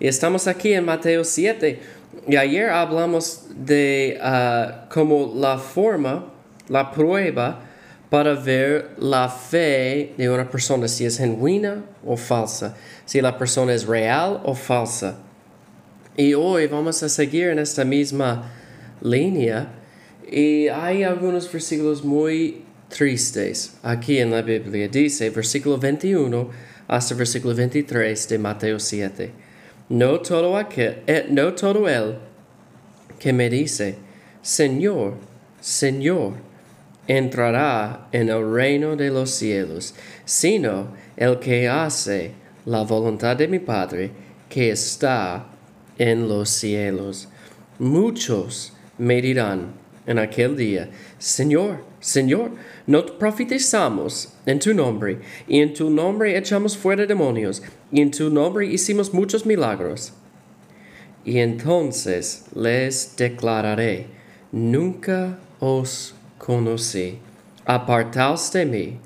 Y estamos aquí en Mateo 7. Y ayer hablamos de uh, como la forma, la prueba para ver la fe de una persona, si es genuina o falsa, si la persona es real o falsa. Y hoy vamos a seguir en esta misma línea. Y hay algunos versículos muy tristes aquí en la Biblia. Dice versículo 21 hasta versículo 23 de Mateo 7. No todo, aquel, eh, no todo él que me dice, Señor, Señor, entrará en el reino de los cielos, sino el que hace la voluntad de mi Padre que está en los cielos. Muchos me dirán en aquel día, Señor, Señor, no profetizamos en tu nombre, y en tu nombre echamos fuera demonios, y en tu nombre hicimos muchos milagros. Y entonces les declararé, nunca os conocí, apartaos de mí,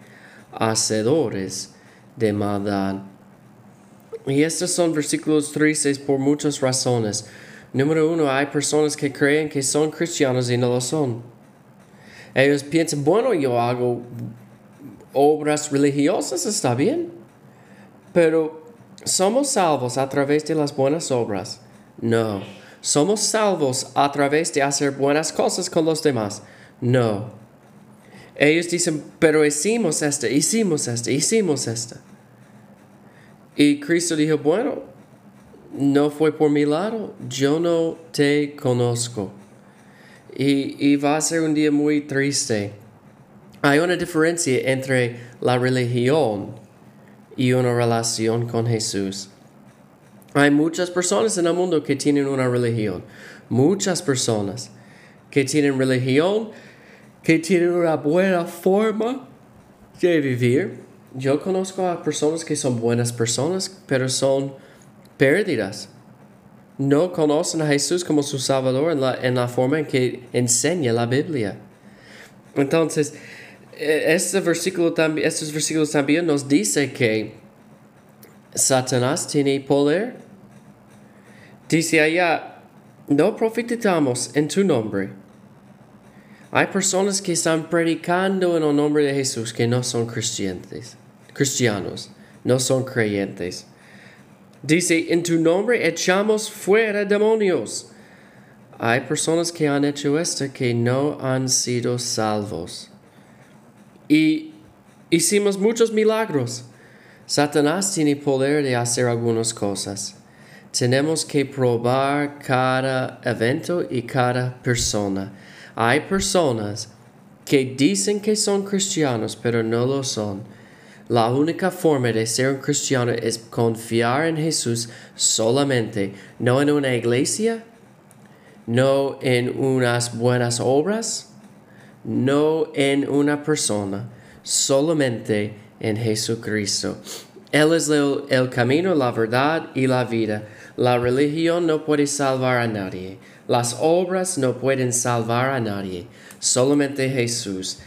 hacedores de maldad. Y estos son versículos tristes por muchas razones. Número uno, hay personas que creen que son cristianos y no lo son. Ellos piensan, bueno, yo hago obras religiosas, está bien, pero ¿somos salvos a través de las buenas obras? No. ¿Somos salvos a través de hacer buenas cosas con los demás? No. Ellos dicen, pero hicimos esto, hicimos esto, hicimos esto. Y Cristo dijo, bueno, no fue por mi lado, yo no te conozco. Y, y, va a ser un día muy triste. Hay una diferencia entre la religión y una relación con Jesús. Hay muchas personas en el mundo que tienen una religión. Muchas personas que tienen religión, que tienen una buena forma de vivir. Yo conozco a personas que son buenas personas, pero son pérdidas. No conocen a Jesús como su Salvador en la, en la forma en que enseña la Biblia. Entonces, este versículo estos versículos también nos dice que Satanás tiene poder. Dice allá, no profetizamos en tu nombre. Hay personas que están predicando en el nombre de Jesús que no son cristianos, cristianos, no son creyentes. Dice, en tu nombre echamos fuera demonios. Hay personas que han hecho esto que no han sido salvos. Y hicimos muchos milagros. Satanás tiene poder de hacer algunas cosas. Tenemos que probar cada evento y cada persona. Hay personas que dicen que son cristianos, pero no lo son. La única forma de ser un cristiano es confiar en Jesús solamente, no en una iglesia, no en unas buenas obras, no en una persona, solamente en Jesucristo. Él es el, el, camino, la verdad y la vida. La religión no puede salvar a nadie. Las obras no pueden salvar a nadie. Solamente Jesús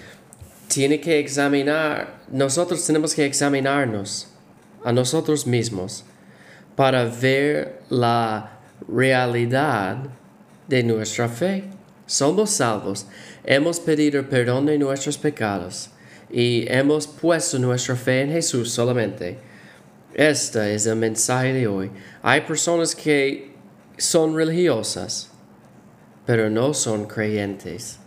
tiene que examinar, nosotros tenemos que examinarnos a nosotros mismos para ver la realidad de nuestra fe. Somos salvos, hemos pedido perdón de nuestros pecados y hemos puesto nuestra fe en Jesús solamente. Este es el mensaje de hoy. Hay personas que son religiosas, pero no son creyentes.